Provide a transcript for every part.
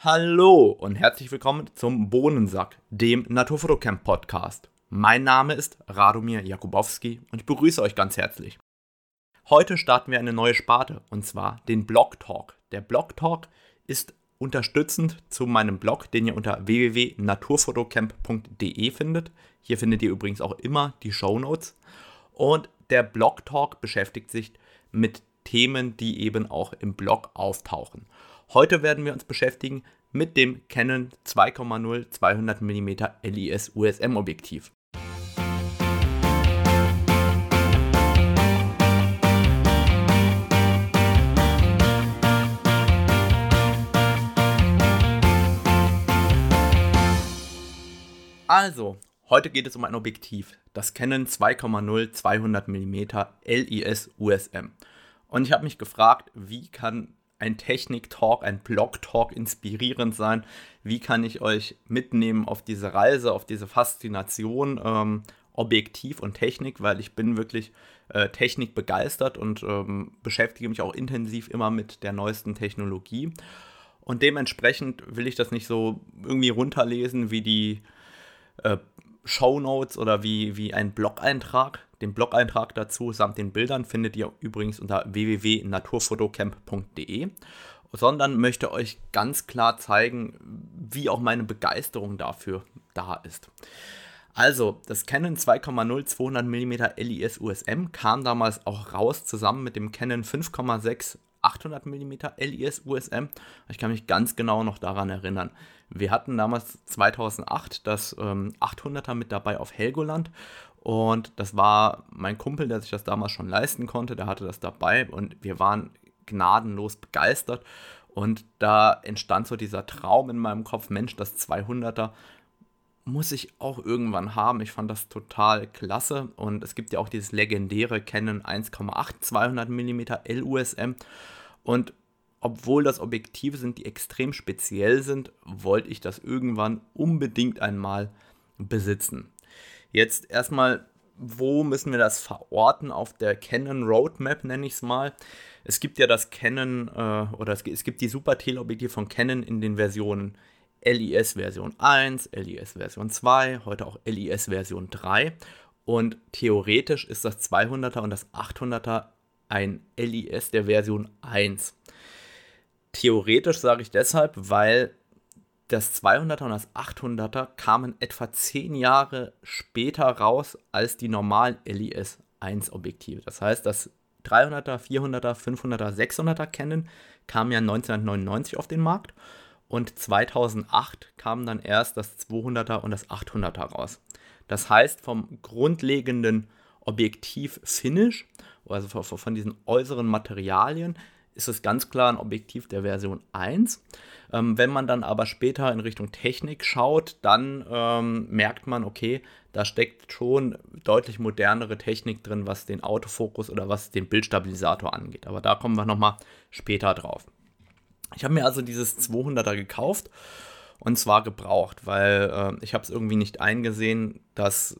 Hallo und herzlich willkommen zum Bohnensack, dem Naturfotocamp Podcast. Mein Name ist Radomir Jakubowski und ich begrüße euch ganz herzlich. Heute starten wir eine neue Sparte und zwar den Blog Talk. Der Blog Talk ist unterstützend zu meinem Blog, den ihr unter www.naturfotocamp.de findet. Hier findet ihr übrigens auch immer die Show Notes. Und der Blog Talk beschäftigt sich mit Themen, die eben auch im Blog auftauchen. Heute werden wir uns beschäftigen mit dem Canon 2,0 200 mm LIS USM Objektiv. Also, heute geht es um ein Objektiv, das Canon 2,0 200 mm LIS USM. Und ich habe mich gefragt, wie kann ein Technik-Talk, ein Blog-Talk inspirierend sein? Wie kann ich euch mitnehmen auf diese Reise, auf diese Faszination, ähm, Objektiv und Technik, weil ich bin wirklich äh, Technik begeistert und ähm, beschäftige mich auch intensiv immer mit der neuesten Technologie. Und dementsprechend will ich das nicht so irgendwie runterlesen wie die äh, Show Notes oder wie, wie ein Blog-Eintrag. Den Blog-Eintrag dazu samt den Bildern findet ihr übrigens unter www.naturfotocamp.de, sondern möchte euch ganz klar zeigen, wie auch meine Begeisterung dafür da ist. Also, das Canon 2,0 200 mm LIS USM kam damals auch raus, zusammen mit dem Canon 5,6 800 mm LIS USM. Ich kann mich ganz genau noch daran erinnern. Wir hatten damals 2008 das ähm, 800er mit dabei auf Helgoland. Und das war mein Kumpel, der sich das damals schon leisten konnte, der hatte das dabei. Und wir waren gnadenlos begeistert. Und da entstand so dieser Traum in meinem Kopf, Mensch, das 200er muss ich auch irgendwann haben. Ich fand das total klasse. Und es gibt ja auch dieses legendäre Canon 1,8 200 mm LUSM und obwohl das Objektive sind, die extrem speziell sind, wollte ich das irgendwann unbedingt einmal besitzen. Jetzt erstmal, wo müssen wir das verorten auf der Canon Roadmap, nenne ich es mal. Es gibt ja das Canon äh, oder es, es gibt die Super Teleobjektive von Canon in den Versionen LIS Version 1, LIS Version 2, heute auch LIS Version 3. Und theoretisch ist das 200er und das 800er ein LIS der Version 1. Theoretisch sage ich deshalb, weil das 200er und das 800er kamen etwa 10 Jahre später raus als die normalen LIS 1 Objektive. Das heißt, das 300er, 400er, 500er, 600er Canon kam ja 1999 auf den Markt und 2008 kamen dann erst das 200er und das 800er raus. Das heißt, vom grundlegenden Objektiv-Finish, also von diesen äußeren Materialien, ist es ganz klar ein Objektiv der Version 1. Ähm, wenn man dann aber später in Richtung Technik schaut, dann ähm, merkt man, okay, da steckt schon deutlich modernere Technik drin, was den Autofokus oder was den Bildstabilisator angeht. Aber da kommen wir nochmal später drauf. Ich habe mir also dieses 200er gekauft und zwar gebraucht, weil äh, ich habe es irgendwie nicht eingesehen, dass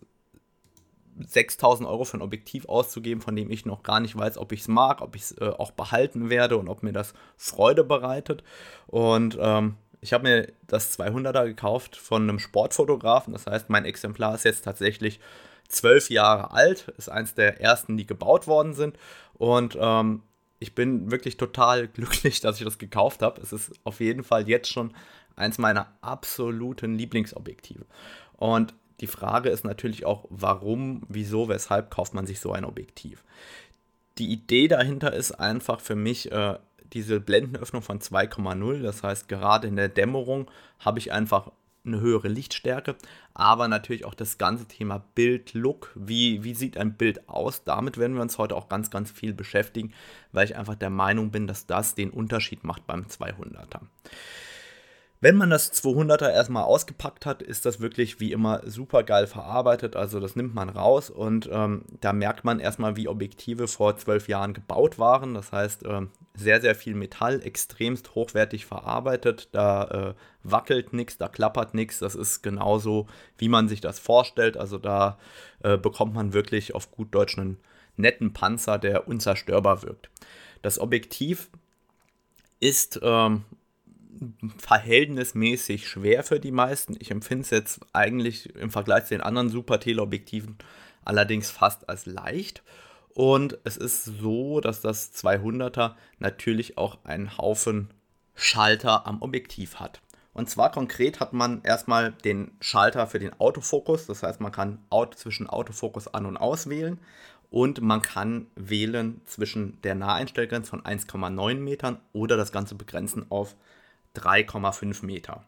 6000 Euro für ein Objektiv auszugeben, von dem ich noch gar nicht weiß, ob ich es mag, ob ich es äh, auch behalten werde und ob mir das Freude bereitet. Und ähm, ich habe mir das 200er gekauft von einem Sportfotografen. Das heißt, mein Exemplar ist jetzt tatsächlich zwölf Jahre alt, ist eins der ersten, die gebaut worden sind. Und ähm, ich bin wirklich total glücklich, dass ich das gekauft habe. Es ist auf jeden Fall jetzt schon eins meiner absoluten Lieblingsobjektive. Und die Frage ist natürlich auch, warum, wieso, weshalb kauft man sich so ein Objektiv? Die Idee dahinter ist einfach für mich äh, diese Blendenöffnung von 2,0. Das heißt, gerade in der Dämmerung habe ich einfach eine höhere Lichtstärke, aber natürlich auch das ganze Thema Bild-Look. Wie, wie sieht ein Bild aus? Damit werden wir uns heute auch ganz, ganz viel beschäftigen, weil ich einfach der Meinung bin, dass das den Unterschied macht beim 200er. Wenn man das 200er erstmal ausgepackt hat, ist das wirklich wie immer super geil verarbeitet. Also das nimmt man raus und ähm, da merkt man erstmal, wie Objektive vor zwölf Jahren gebaut waren. Das heißt, ähm, sehr, sehr viel Metall, extremst hochwertig verarbeitet. Da äh, wackelt nichts, da klappert nichts. Das ist genauso, wie man sich das vorstellt. Also da äh, bekommt man wirklich auf gut Deutsch einen netten Panzer, der unzerstörbar wirkt. Das Objektiv ist ähm, verhältnismäßig schwer für die meisten. Ich empfinde es jetzt eigentlich im Vergleich zu den anderen Super Teleobjektiven allerdings fast als leicht. Und es ist so, dass das 200er natürlich auch einen Haufen Schalter am Objektiv hat. Und zwar konkret hat man erstmal den Schalter für den Autofokus. Das heißt, man kann zwischen Autofokus an und aus wählen. Und man kann wählen zwischen der Naheinstellgrenze von 1,9 Metern oder das Ganze begrenzen auf 3,5 Meter.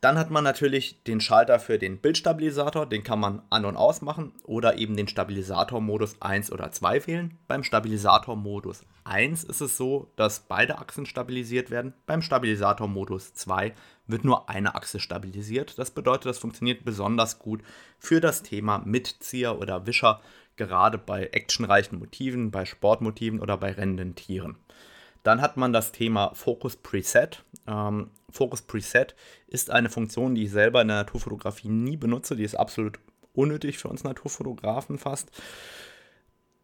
Dann hat man natürlich den Schalter für den Bildstabilisator, den kann man an- und ausmachen oder eben den Stabilisator-Modus 1 oder 2 wählen. Beim Stabilisator-Modus 1 ist es so, dass beide Achsen stabilisiert werden. Beim Stabilisator-Modus 2 wird nur eine Achse stabilisiert. Das bedeutet, das funktioniert besonders gut für das Thema Mitzieher oder Wischer, gerade bei actionreichen Motiven, bei Sportmotiven oder bei rennenden Tieren. Dann hat man das Thema Focus Preset. Ähm, Focus Preset ist eine Funktion, die ich selber in der Naturfotografie nie benutze. Die ist absolut unnötig für uns Naturfotografen fast.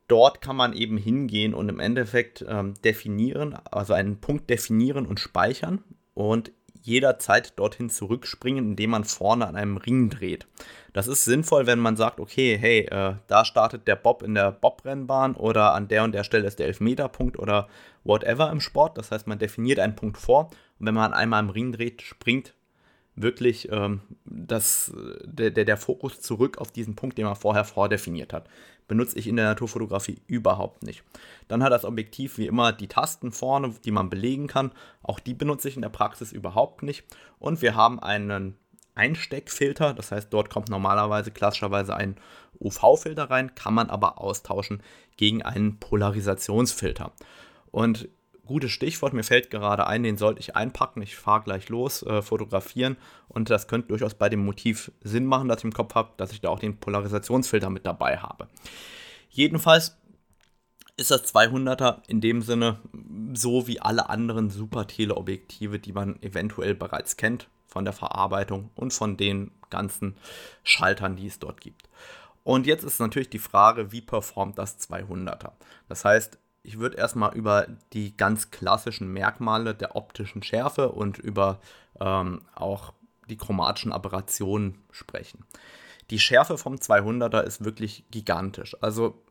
Dort kann man eben hingehen und im Endeffekt ähm, definieren, also einen Punkt definieren und speichern und jederzeit dorthin zurückspringen, indem man vorne an einem Ring dreht. Das ist sinnvoll, wenn man sagt, okay, hey, äh, da startet der Bob in der Bobrennbahn oder an der und der Stelle ist der Elfmeterpunkt oder whatever im Sport. Das heißt, man definiert einen Punkt vor und wenn man einmal im Ring dreht, springt wirklich ähm, das, der, der, der Fokus zurück auf diesen Punkt, den man vorher vordefiniert hat. Benutze ich in der Naturfotografie überhaupt nicht. Dann hat das Objektiv wie immer die Tasten vorne, die man belegen kann. Auch die benutze ich in der Praxis überhaupt nicht. Und wir haben einen Einsteckfilter, das heißt, dort kommt normalerweise klassischerweise ein UV-Filter rein, kann man aber austauschen gegen einen Polarisationsfilter. Und gutes Stichwort, mir fällt gerade ein, den sollte ich einpacken. Ich fahre gleich los, äh, fotografieren und das könnte durchaus bei dem Motiv Sinn machen, dass ich im Kopf habe, dass ich da auch den Polarisationsfilter mit dabei habe. Jedenfalls ist das 200er in dem Sinne so wie alle anderen Super Teleobjektive, die man eventuell bereits kennt von der Verarbeitung und von den ganzen Schaltern, die es dort gibt. Und jetzt ist natürlich die Frage, wie performt das 200er? Das heißt, ich würde erstmal über die ganz klassischen Merkmale der optischen Schärfe und über ähm, auch die chromatischen Aberrationen sprechen. Die Schärfe vom 200er ist wirklich gigantisch. Also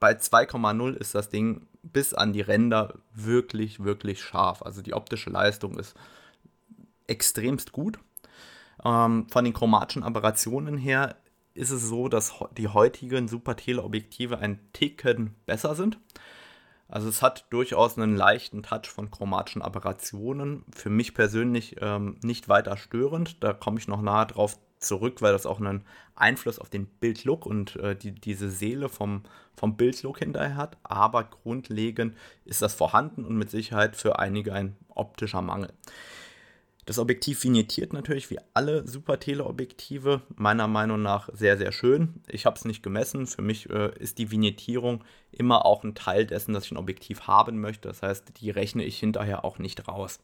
bei 2,0 ist das Ding bis an die Ränder wirklich, wirklich scharf. Also die optische Leistung ist extremst gut. Ähm, von den chromatischen Aberrationen her ist es so, dass die heutigen Super Teleobjektive ein Ticken besser sind. Also es hat durchaus einen leichten Touch von chromatischen Aberrationen. Für mich persönlich ähm, nicht weiter störend. Da komme ich noch nahe drauf zurück, weil das auch einen Einfluss auf den Bildlook und äh, die, diese Seele vom, vom Bildlook hinterher hat. Aber grundlegend ist das vorhanden und mit Sicherheit für einige ein optischer Mangel. Das Objektiv vignettiert natürlich wie alle Super Teleobjektive, meiner Meinung nach sehr, sehr schön. Ich habe es nicht gemessen. Für mich äh, ist die Vignettierung immer auch ein Teil dessen, dass ich ein Objektiv haben möchte. Das heißt, die rechne ich hinterher auch nicht raus.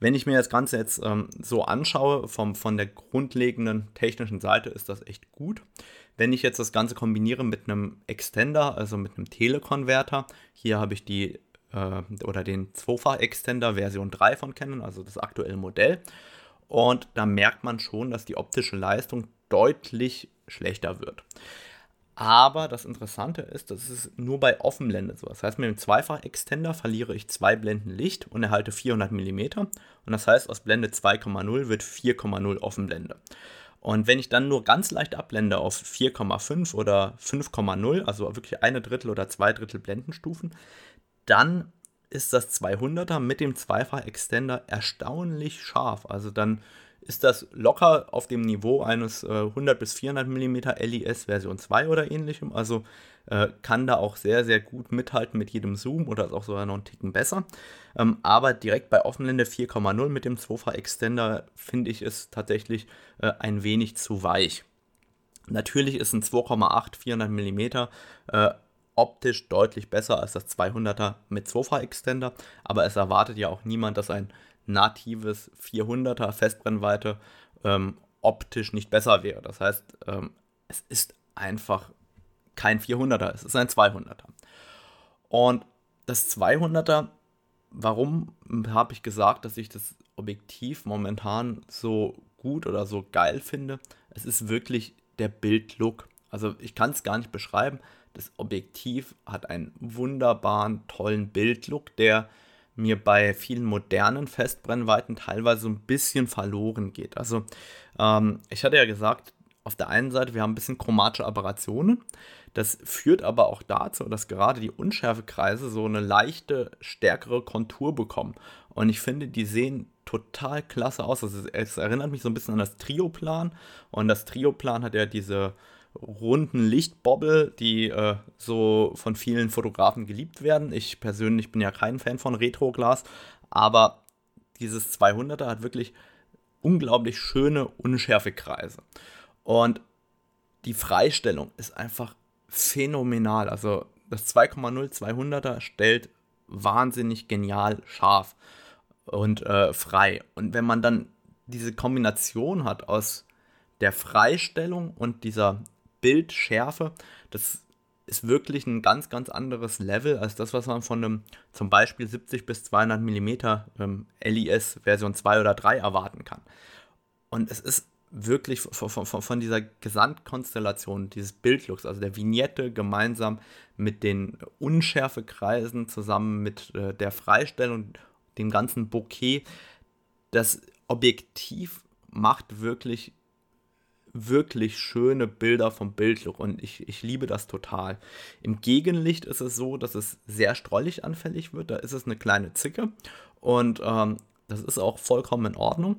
Wenn ich mir das Ganze jetzt ähm, so anschaue, vom, von der grundlegenden technischen Seite ist das echt gut. Wenn ich jetzt das Ganze kombiniere mit einem Extender, also mit einem Telekonverter, hier habe ich die äh, oder den Zwofach-Extender Version 3 von Canon, also das aktuelle Modell. Und da merkt man schon, dass die optische Leistung deutlich schlechter wird. Aber das Interessante ist, das ist nur bei Offenblende so. Das heißt, mit dem Zweifach-Extender verliere ich zwei Blenden Licht und erhalte 400 mm. Und das heißt, aus Blende 2,0 wird 4,0 Offenblende. Und wenn ich dann nur ganz leicht abblende auf 4,5 oder 5,0, also wirklich eine Drittel oder zwei Drittel Blendenstufen, dann ist das 200er mit dem Zweifach-Extender erstaunlich scharf. Also dann ist das locker auf dem Niveau eines äh, 100 bis 400 mm LIS Version 2 oder ähnlichem. Also äh, kann da auch sehr, sehr gut mithalten mit jedem Zoom oder ist auch sogar noch einen Ticken besser. Ähm, aber direkt bei Offenblende 4,0 mit dem Zweifach Extender finde ich es tatsächlich äh, ein wenig zu weich. Natürlich ist ein 2,8 400 mm optisch deutlich besser als das 200er mit Sofa-Extender, aber es erwartet ja auch niemand, dass ein natives 400er Festbrennweite ähm, optisch nicht besser wäre. Das heißt, ähm, es ist einfach kein 400er, es ist ein 200er. Und das 200er warum habe ich gesagt, dass ich das Objektiv momentan so gut oder so geil finde? Es ist wirklich der Bildlook. Also ich kann es gar nicht beschreiben. Das Objektiv hat einen wunderbaren, tollen Bildlook, der mir bei vielen modernen Festbrennweiten teilweise so ein bisschen verloren geht. Also ähm, ich hatte ja gesagt, auf der einen Seite, wir haben ein bisschen chromatische Aberrationen. Das führt aber auch dazu, dass gerade die Unschärfekreise so eine leichte, stärkere Kontur bekommen. Und ich finde, die sehen total klasse aus. Also es erinnert mich so ein bisschen an das Trioplan. Und das Trioplan hat ja diese runden Lichtbobbel, die äh, so von vielen Fotografen geliebt werden. Ich persönlich bin ja kein Fan von Retroglas, aber dieses 200er hat wirklich unglaublich schöne Unschärfekreise. Und die Freistellung ist einfach phänomenal. Also das 2,0 200er stellt wahnsinnig genial scharf und äh, frei. Und wenn man dann diese Kombination hat aus der Freistellung und dieser Bildschärfe, das ist wirklich ein ganz, ganz anderes Level als das, was man von einem zum Beispiel 70 bis 200 mm ähm, LIS Version 2 oder 3 erwarten kann. Und es ist wirklich von, von, von, dieser Gesamtkonstellation, dieses Bildlooks, also der Vignette gemeinsam mit den Unschärfekreisen zusammen mit äh, der Freistellung, dem ganzen Bouquet, das Objektiv macht wirklich wirklich schöne Bilder vom Bildlook und ich, ich liebe das total. Im Gegenlicht ist es so, dass es sehr streulich anfällig wird. Da ist es eine kleine Zicke und ähm, das ist auch vollkommen in Ordnung.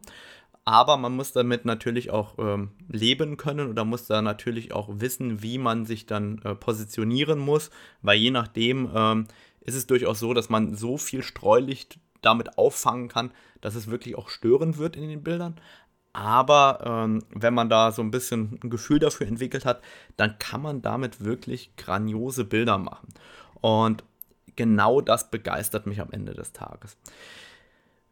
Aber man muss damit natürlich auch ähm, leben können oder muss da natürlich auch wissen, wie man sich dann äh, positionieren muss, weil je nachdem ähm, ist es durchaus so, dass man so viel Streulicht damit auffangen kann, dass es wirklich auch störend wird in den Bildern. Aber ähm, wenn man da so ein bisschen ein Gefühl dafür entwickelt hat, dann kann man damit wirklich grandiose Bilder machen. Und genau das begeistert mich am Ende des Tages.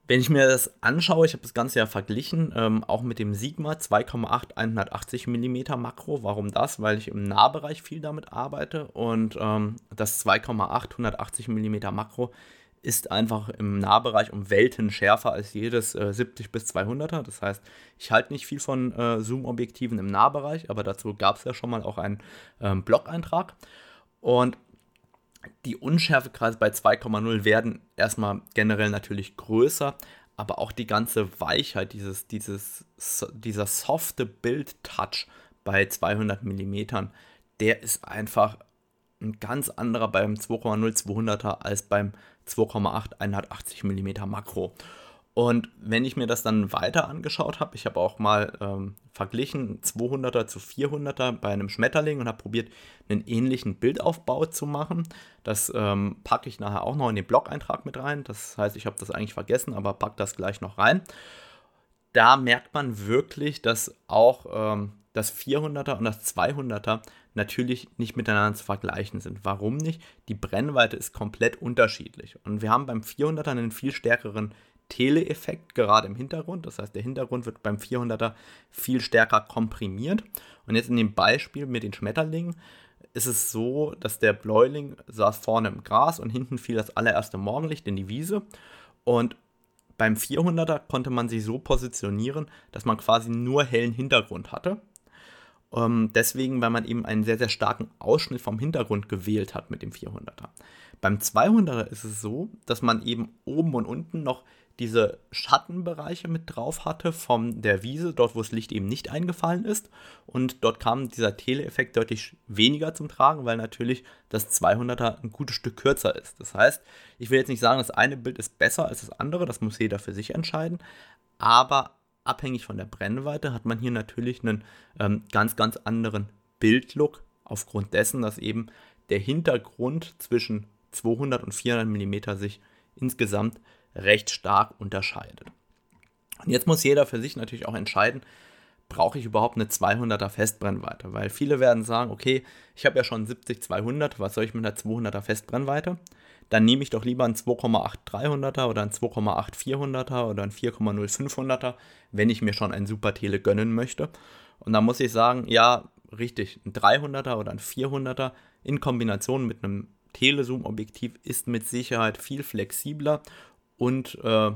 Wenn ich mir das anschaue, ich habe das Ganze ja verglichen, ähm, auch mit dem Sigma 2,8 180 mm Makro. Warum das? Weil ich im Nahbereich viel damit arbeite und ähm, das 2,8 180 mm Makro ist einfach im Nahbereich um Welten schärfer als jedes äh, 70 bis 200er. Das heißt, ich halte nicht viel von äh, Zoom-Objektiven im Nahbereich, aber dazu gab es ja schon mal auch einen ähm, Blog-Eintrag. Und die Unschärfekreise bei 2,0 werden erstmal generell natürlich größer, aber auch die ganze Weichheit, dieses, dieses, dieser softe Bild-Touch bei 200 mm, der ist einfach ein ganz anderer beim 2,0 200er als beim 2,8 180 mm Makro. Und wenn ich mir das dann weiter angeschaut habe, ich habe auch mal ähm, verglichen 200er zu 400er bei einem Schmetterling und habe probiert, einen ähnlichen Bildaufbau zu machen. Das ähm, packe ich nachher auch noch in den Blog-Eintrag mit rein. Das heißt, ich habe das eigentlich vergessen, aber packe das gleich noch rein. Da merkt man wirklich, dass auch ähm, das 400er und das 200er natürlich nicht miteinander zu vergleichen sind. Warum nicht? Die Brennweite ist komplett unterschiedlich. Und wir haben beim 400er einen viel stärkeren Tele-Effekt gerade im Hintergrund. Das heißt, der Hintergrund wird beim 400er viel stärker komprimiert. Und jetzt in dem Beispiel mit den Schmetterlingen ist es so, dass der Bläuling saß vorne im Gras und hinten fiel das allererste Morgenlicht in die Wiese. Und beim 400er konnte man sich so positionieren, dass man quasi nur hellen Hintergrund hatte. Ähm, deswegen, weil man eben einen sehr, sehr starken Ausschnitt vom Hintergrund gewählt hat mit dem 400er. Beim 200er ist es so, dass man eben oben und unten noch diese Schattenbereiche mit drauf hatte von der Wiese, dort wo das Licht eben nicht eingefallen ist. Und dort kam dieser Teleeffekt deutlich weniger zum Tragen, weil natürlich das 200er ein gutes Stück kürzer ist. Das heißt, ich will jetzt nicht sagen, das eine Bild ist besser als das andere, das muss jeder für sich entscheiden. Aber abhängig von der Brennweite hat man hier natürlich einen ähm, ganz, ganz anderen Bildlook, aufgrund dessen, dass eben der Hintergrund zwischen 200 und 400 mm sich insgesamt recht stark unterscheidet. Und jetzt muss jeder für sich natürlich auch entscheiden, brauche ich überhaupt eine 200er Festbrennweite? Weil viele werden sagen, okay, ich habe ja schon 70-200, was soll ich mit einer 200er Festbrennweite? Dann nehme ich doch lieber einen 2,8 300er oder einen 2,8 400er oder einen 4,0 500er, wenn ich mir schon ein super Tele gönnen möchte. Und da muss ich sagen, ja, richtig, ein 300er oder ein 400er in Kombination mit einem Telezoom-Objektiv ist mit Sicherheit viel flexibler und äh,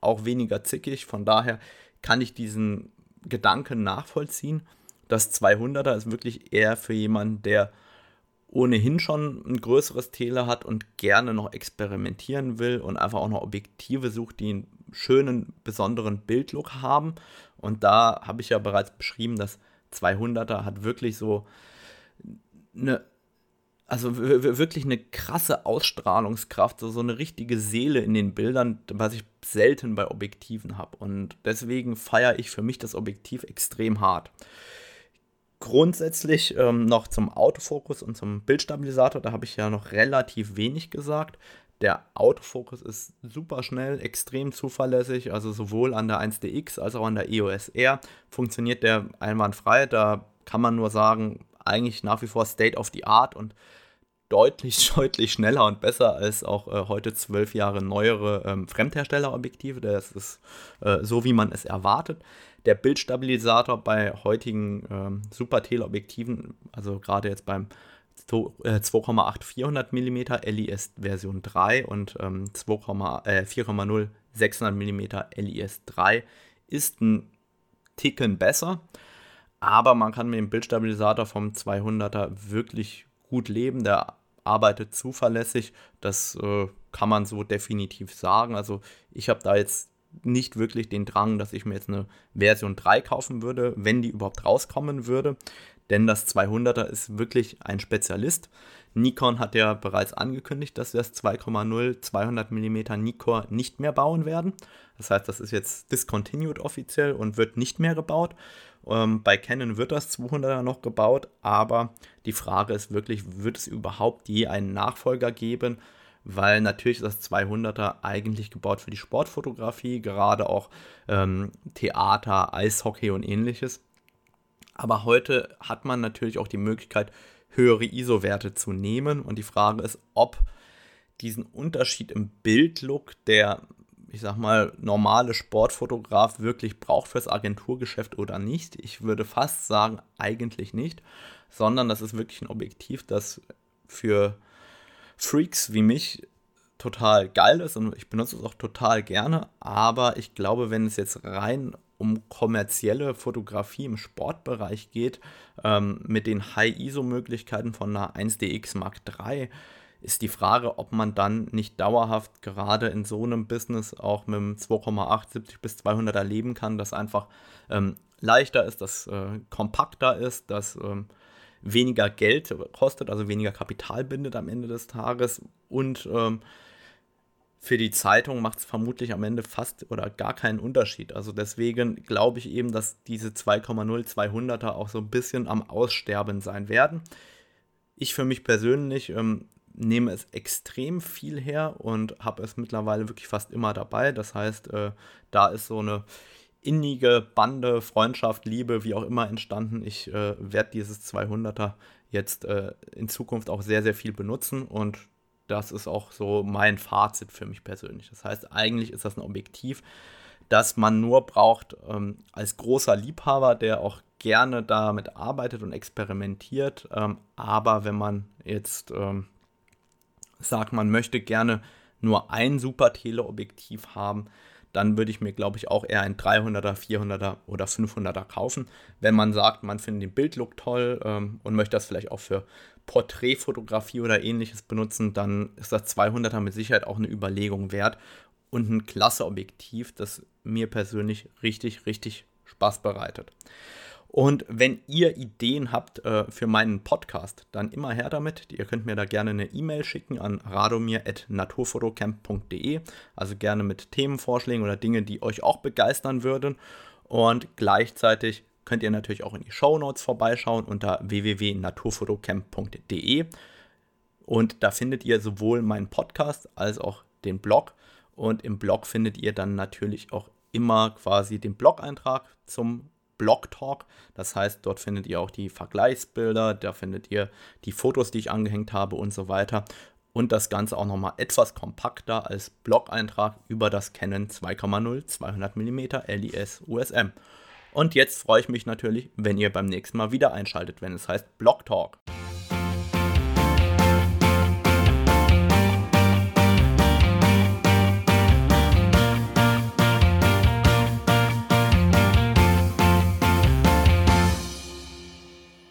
auch weniger zickig. Von daher kann ich diesen Gedanken nachvollziehen. Das 200er ist wirklich eher für jemanden, der ohnehin schon ein größeres Tele hat und gerne noch experimentieren will und einfach auch noch Objektive sucht, die einen schönen, besonderen Bildlook haben. Und da habe ich ja bereits beschrieben, das 200er hat wirklich so eine, also wirklich eine krasse Ausstrahlungskraft, so, so eine richtige Seele in den Bildern, was ich selten bei Objektiven habe. Und deswegen feiere ich für mich das Objektiv extrem hart. Grundsätzlich ähm, noch zum Autofokus und zum Bildstabilisator, da habe ich ja noch relativ wenig gesagt. Der Autofokus ist super schnell, extrem zuverlässig, also sowohl an der 1DX als auch an der EOS R funktioniert der einwandfrei. Da kann man nur sagen, eigentlich nach wie vor State of the Art und deutlich, deutlich schneller und besser als auch äh, heute zwölf Jahre neuere ähm, Fremdherstellerobjektive. Das ist äh, so, wie man es erwartet. Der Bildstabilisator bei heutigen ähm, Super-Teleobjektiven, also gerade jetzt beim 2,8 400 mm LIS Version 3 und ähm, 4,0 600 mm LIS 3 ist ein Ticken besser, aber man kann mit dem Bildstabilisator vom 200er wirklich gut leben. Der arbeitet zuverlässig, das äh, kann man so definitiv sagen. Also ich habe da jetzt nicht wirklich den Drang, dass ich mir jetzt eine Version 3 kaufen würde, wenn die überhaupt rauskommen würde. Denn das 200er ist wirklich ein Spezialist. Nikon hat ja bereits angekündigt, dass wir das 2,0 200 mm Nikon nicht mehr bauen werden. Das heißt, das ist jetzt discontinued offiziell und wird nicht mehr gebaut. Ähm, bei Canon wird das 200er noch gebaut, aber die Frage ist wirklich, wird es überhaupt je einen Nachfolger geben? Weil natürlich ist das 200er eigentlich gebaut für die Sportfotografie, gerade auch ähm, Theater, Eishockey und ähnliches. Aber heute hat man natürlich auch die Möglichkeit, höhere ISO-Werte zu nehmen. Und die Frage ist, ob diesen Unterschied im Bildlook, der, ich sag mal, normale Sportfotograf wirklich braucht fürs Agenturgeschäft oder nicht. Ich würde fast sagen, eigentlich nicht, sondern das ist wirklich ein Objektiv, das für Freaks wie mich total geil ist und ich benutze es auch total gerne, aber ich glaube, wenn es jetzt rein um kommerzielle Fotografie im Sportbereich geht, ähm, mit den High-ISO-Möglichkeiten von einer 1DX Mark III, ist die Frage, ob man dann nicht dauerhaft gerade in so einem Business auch mit einem 2,870 bis 200er leben kann, das einfach ähm, leichter ist, das äh, kompakter ist, das ähm, weniger Geld kostet, also weniger Kapital bindet am Ende des Tages und ähm, für die Zeitung macht es vermutlich am Ende fast oder gar keinen Unterschied. Also deswegen glaube ich eben, dass diese 2,0 200er auch so ein bisschen am Aussterben sein werden. Ich für mich persönlich ähm, nehme es extrem viel her und habe es mittlerweile wirklich fast immer dabei. Das heißt, äh, da ist so eine innige Bande, Freundschaft, Liebe, wie auch immer entstanden. Ich äh, werde dieses 200er jetzt äh, in Zukunft auch sehr, sehr viel benutzen und das ist auch so mein Fazit für mich persönlich. Das heißt, eigentlich ist das ein Objektiv, das man nur braucht ähm, als großer Liebhaber, der auch gerne damit arbeitet und experimentiert. Ähm, aber wenn man jetzt ähm, sagt, man möchte gerne nur ein super Teleobjektiv haben, dann würde ich mir, glaube ich, auch eher ein 300er, 400er oder 500er kaufen. Wenn man sagt, man findet den Bildlook toll ähm, und möchte das vielleicht auch für Porträtfotografie oder ähnliches benutzen, dann ist das 200er mit Sicherheit auch eine Überlegung wert und ein klasse Objektiv, das mir persönlich richtig, richtig Spaß bereitet. Und wenn ihr Ideen habt äh, für meinen Podcast, dann immer her damit. Ihr könnt mir da gerne eine E-Mail schicken an radomir.naturfotocamp.de. Also gerne mit Themenvorschlägen oder Dinge, die euch auch begeistern würden. Und gleichzeitig könnt ihr natürlich auch in die Show Notes vorbeischauen unter www.naturfotocamp.de. Und da findet ihr sowohl meinen Podcast als auch den Blog. Und im Blog findet ihr dann natürlich auch immer quasi den Blog-Eintrag zum Blog Talk. Das heißt, dort findet ihr auch die Vergleichsbilder, da findet ihr die Fotos, die ich angehängt habe und so weiter. Und das Ganze auch nochmal etwas kompakter als Blog-Eintrag über das Canon 2,0 200 mm LIS USM. Und jetzt freue ich mich natürlich, wenn ihr beim nächsten Mal wieder einschaltet, wenn es heißt Blog Talk.